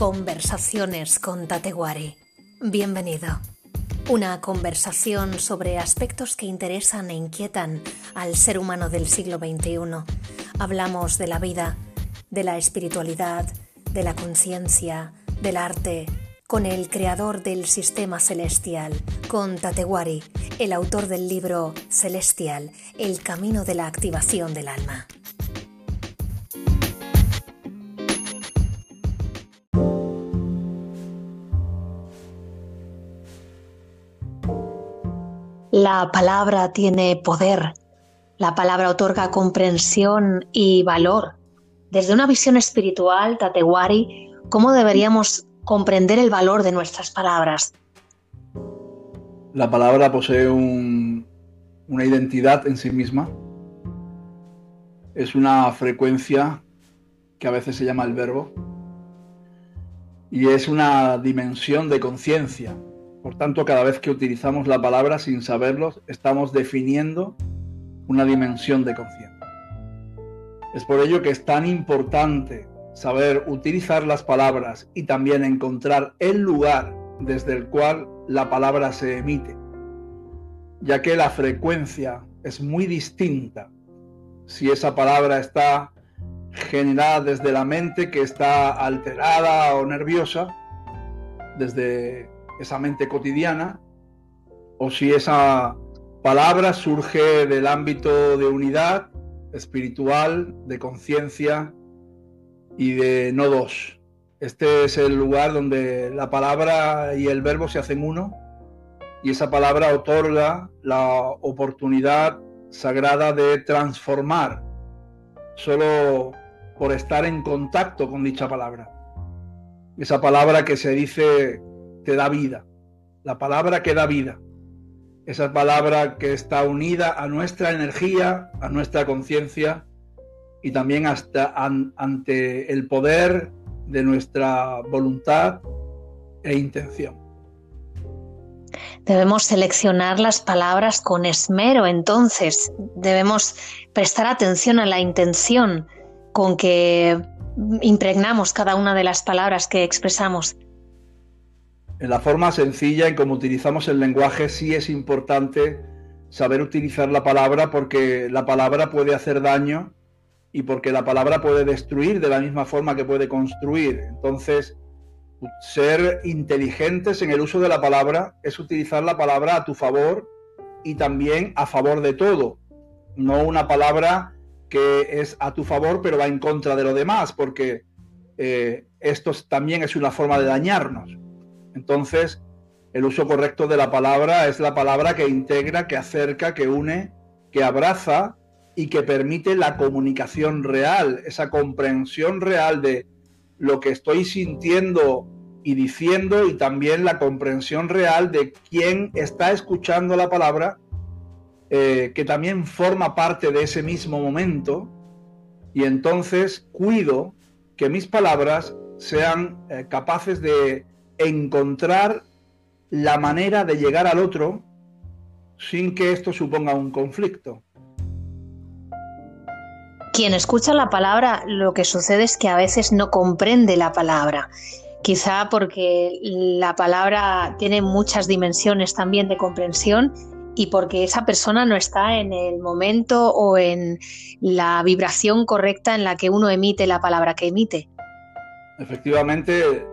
Conversaciones con Tatewari. Bienvenido. Una conversación sobre aspectos que interesan e inquietan al ser humano del siglo XXI. Hablamos de la vida, de la espiritualidad, de la conciencia, del arte, con el creador del sistema celestial, con Tatewari, el autor del libro Celestial, El camino de la activación del alma. La palabra tiene poder. La palabra otorga comprensión y valor. Desde una visión espiritual, Tatewari, ¿cómo deberíamos comprender el valor de nuestras palabras? La palabra posee una identidad en sí misma. Es una frecuencia que a veces se llama el verbo. Y es una dimensión de conciencia por tanto, cada vez que utilizamos la palabra sin saberlo, estamos definiendo una dimensión de conciencia. Es por ello que es tan importante saber utilizar las palabras y también encontrar el lugar desde el cual la palabra se emite, ya que la frecuencia es muy distinta si esa palabra está generada desde la mente que está alterada o nerviosa, desde esa mente cotidiana, o si esa palabra surge del ámbito de unidad espiritual, de conciencia y de no dos. Este es el lugar donde la palabra y el verbo se hacen uno y esa palabra otorga la oportunidad sagrada de transformar solo por estar en contacto con dicha palabra. Esa palabra que se dice te da vida. La palabra que da vida. Esa palabra que está unida a nuestra energía, a nuestra conciencia y también hasta ante el poder de nuestra voluntad e intención. Debemos seleccionar las palabras con esmero, entonces debemos prestar atención a la intención con que impregnamos cada una de las palabras que expresamos en la forma sencilla en cómo utilizamos el lenguaje sí es importante saber utilizar la palabra porque la palabra puede hacer daño y porque la palabra puede destruir de la misma forma que puede construir. Entonces, ser inteligentes en el uso de la palabra es utilizar la palabra a tu favor y también a favor de todo. No una palabra que es a tu favor pero va en contra de lo demás, porque eh, esto también es una forma de dañarnos. Entonces, el uso correcto de la palabra es la palabra que integra, que acerca, que une, que abraza y que permite la comunicación real, esa comprensión real de lo que estoy sintiendo y diciendo y también la comprensión real de quién está escuchando la palabra, eh, que también forma parte de ese mismo momento. Y entonces cuido que mis palabras sean eh, capaces de encontrar la manera de llegar al otro sin que esto suponga un conflicto. Quien escucha la palabra, lo que sucede es que a veces no comprende la palabra. Quizá porque la palabra tiene muchas dimensiones también de comprensión y porque esa persona no está en el momento o en la vibración correcta en la que uno emite la palabra que emite. Efectivamente,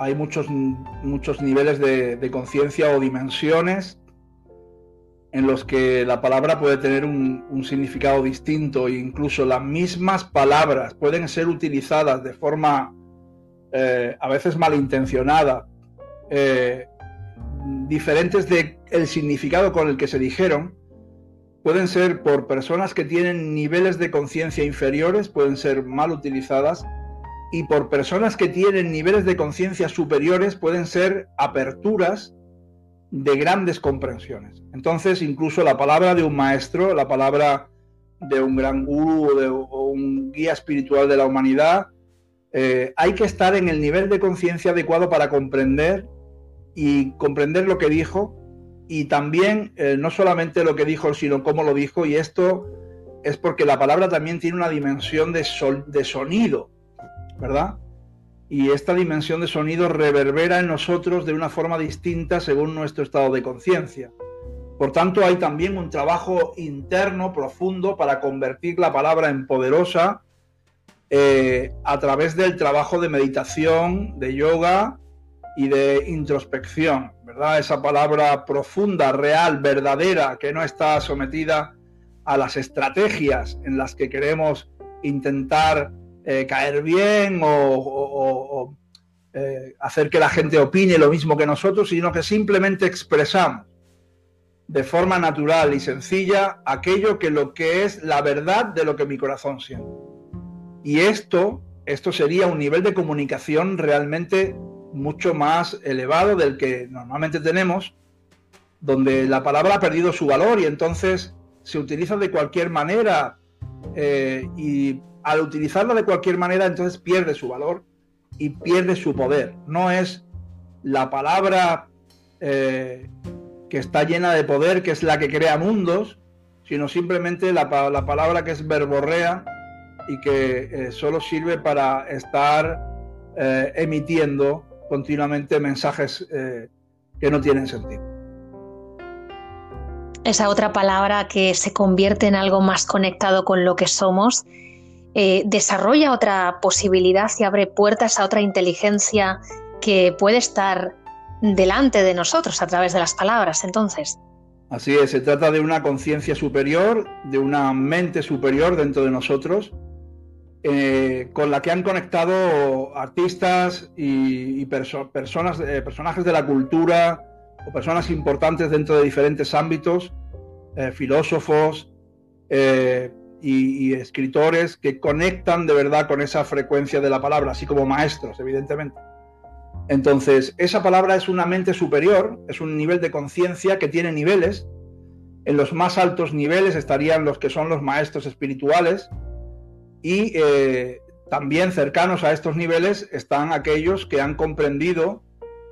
hay muchos, muchos niveles de, conciencia o dimensiones en los que la palabra puede tener un, significado distinto e incluso las mismas palabras pueden ser utilizadas de forma eh, a veces malintencionada, eh, diferentes del el significado con el que se dijeron, pueden ser por personas que tienen niveles de conciencia inferiores, pueden ser mal utilizadas y por personas que tienen niveles de conciencia superiores pueden ser aperturas de grandes comprensiones. Entonces, incluso la palabra de un maestro, la palabra de un gran gurú o, de, un guía espiritual de la humanidad, eh, hay que estar en el nivel de conciencia adecuado para comprender y comprender lo que dijo y también eh, no solamente lo que dijo, sino cómo lo dijo. Y esto es porque la palabra también tiene una dimensión de, de sonido. ¿Verdad? y esta dimensión de sonido reverbera en nosotros de una forma distinta según nuestro estado de conciencia. Por tanto, hay también un trabajo interno profundo para convertir la palabra en poderosa eh, a través del trabajo de meditación, de yoga y de introspección, ¿verdad? Esa palabra profunda, real, verdadera, que no está sometida a las estrategias en las que queremos intentar eh, caer bien o, eh, hacer que la gente opine lo mismo que nosotros, sino que simplemente expresamos de forma natural y sencilla aquello que lo que es la verdad de lo que mi corazón siente. Y esto, esto sería un nivel de comunicación realmente mucho más elevado del que normalmente tenemos, donde la palabra ha perdido su valor y entonces se utiliza de cualquier manera eh, y al utilizarla de cualquier manera entonces pierde su valor y pierde su poder. No es la palabra eh, que está llena de poder, que es la que crea mundos, sino simplemente la, palabra que es verborrea y que eh, solo sirve para estar eh, emitiendo continuamente mensajes que no tienen sentido. Esa otra palabra que se convierte en algo más conectado con lo que somos, desarrolla otra posibilidad y abre puertas a otra inteligencia que puede estar delante de nosotros a través de las palabras, entonces. Así es, se trata de una conciencia superior, de una mente superior dentro de nosotros, eh, con la que han conectado artistas y, personas, eh, personajes de la cultura o personas importantes dentro de diferentes ámbitos, eh, filósofos y escritores que conectan de verdad con esa frecuencia de la palabra, así como maestros, evidentemente. Entonces, esa palabra es una mente superior, es un nivel de conciencia que tiene niveles. En los más altos niveles estarían los que son los maestros espirituales y eh, también cercanos a estos niveles están aquellos que han comprendido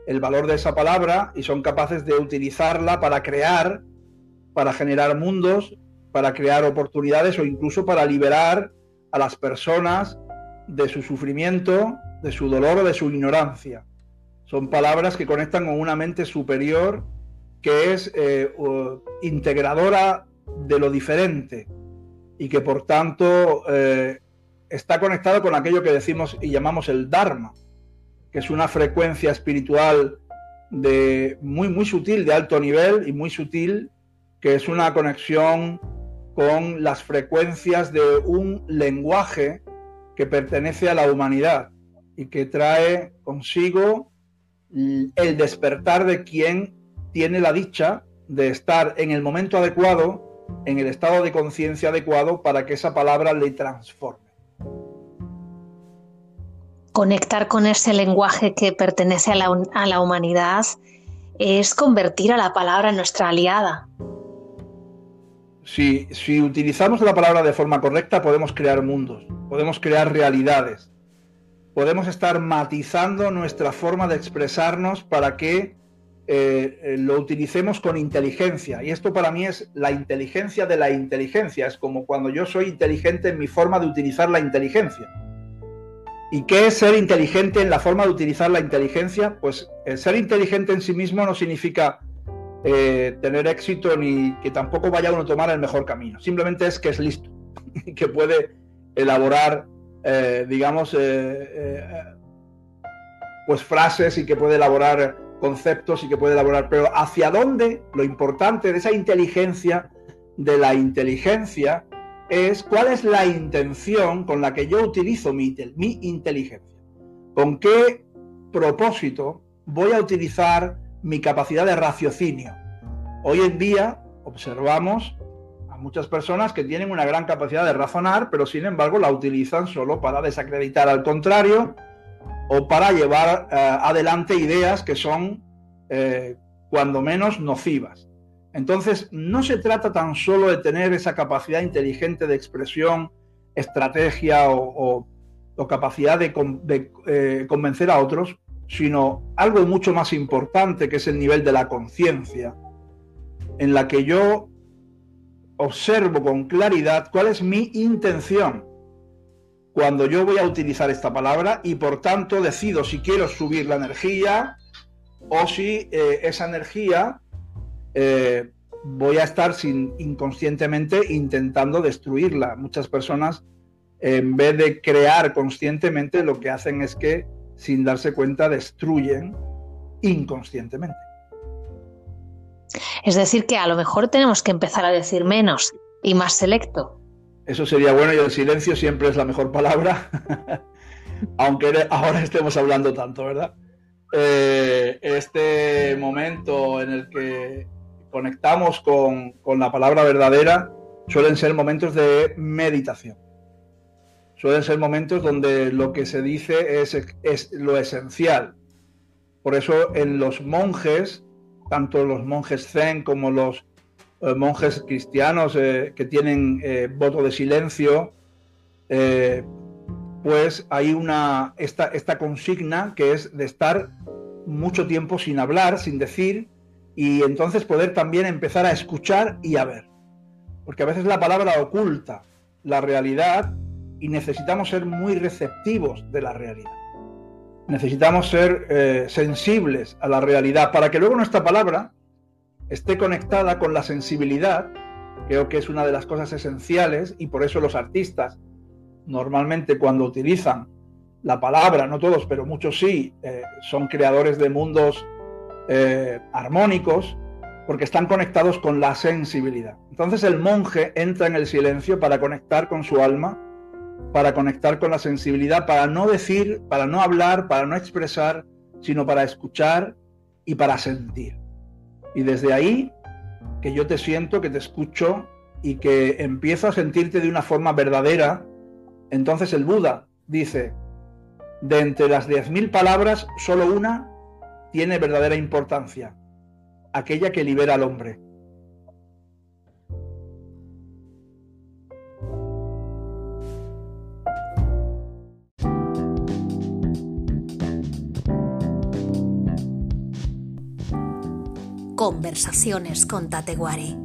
el valor de esa palabra y son capaces de utilizarla para crear, para generar mundos, para crear oportunidades o incluso para liberar a las personas de su sufrimiento, de su dolor o de su ignorancia. Son palabras que conectan con una mente superior que es eh, integradora de lo diferente y que por tanto eh, está conectado con aquello que decimos y llamamos el Dharma, que es una frecuencia espiritual de muy muy sutil, de alto nivel y muy sutil, que es una conexión con las frecuencias de un lenguaje que pertenece a la humanidad y que trae consigo el despertar de quien tiene la dicha de estar en el momento adecuado, en el estado de conciencia adecuado para que esa palabra le transforme. Conectar con ese lenguaje que pertenece a la, humanidad es convertir a la palabra en nuestra aliada. Si, utilizamos la palabra de forma correcta, podemos crear mundos, podemos crear realidades podemos estar matizando nuestra forma de expresarnos para que eh, eh, lo utilicemos con inteligencia. Y esto para mí es la inteligencia de la inteligencia. Es como cuando yo soy inteligente en mi forma de utilizar la inteligencia. ¿Y qué es ser inteligente en la forma de utilizar la inteligencia? Pues el ser inteligente en sí mismo no significa eh, tener éxito ni que tampoco vaya uno a tomar el mejor camino. Simplemente es que es listo y que puede elaborar eh, digamos, eh, pues frases y que puede elaborar conceptos y que puede elaborar, pero hacia dónde, lo importante de esa inteligencia, de la inteligencia, es cuál es la intención con la que yo utilizo mi, mi inteligencia. ¿Con qué propósito voy a utilizar mi capacidad de raciocinio? Hoy en día observamos muchas personas que tienen una gran capacidad de razonar, pero sin embargo la utilizan solo para desacreditar al contrario o para llevar eh, adelante ideas que son eh, cuando menos nocivas. Entonces, no se trata tan solo de tener esa capacidad inteligente de expresión, estrategia o, capacidad de, eh, convencer a otros, sino algo mucho más importante que es el nivel de la conciencia, en la que yo observo con claridad cuál es mi intención. cuando yo voy a utilizar esta palabra y por tanto decido si quiero subir la energía o si eh, esa energía eh, voy a estar sin, inconscientemente intentando destruirla. Muchas personas, en vez de crear conscientemente, lo que hacen es que, sin darse cuenta, destruyen inconscientemente. Es decir, que a lo mejor tenemos que empezar a decir menos y más selecto. Eso sería bueno y el silencio siempre es la mejor palabra, aunque ahora estemos hablando tanto, ¿verdad? Eh, este momento en el que conectamos con, la palabra verdadera suelen ser momentos de meditación. Suelen ser momentos donde lo que se dice es, lo esencial. Por eso en los monjes, tanto los monjes zen como los eh, monjes cristianos eh, que tienen eh, voto de silencio, pues hay una, esta consigna que es de estar mucho tiempo sin hablar, sin decir, y entonces poder también empezar a escuchar y a ver. Porque a veces la palabra oculta la realidad y necesitamos ser muy receptivos de la realidad. Necesitamos ser eh, sensibles a la realidad para que luego nuestra palabra esté conectada con la sensibilidad. Creo que es una de las cosas esenciales y por eso los artistas normalmente cuando utilizan la palabra, no todos, pero muchos sí, eh, son creadores de mundos eh, armónicos porque están conectados con la sensibilidad. Entonces el monje entra en el silencio para conectar con su alma, para conectar con la sensibilidad, para no decir, para no hablar, para no expresar, sino para escuchar y para sentir. Y desde ahí, que yo te siento, que te escucho y que empiezo a sentirte de una forma verdadera, entonces el Buda dice, de entre las 10.000 palabras, solo una tiene verdadera importancia, aquella que libera al hombre. Conversaciones con Tateguari.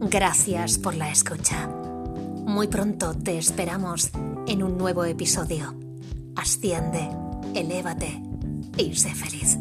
Gracias por la escucha. Muy pronto te esperamos en un nuevo episodio. Asciende, elévate y sé feliz.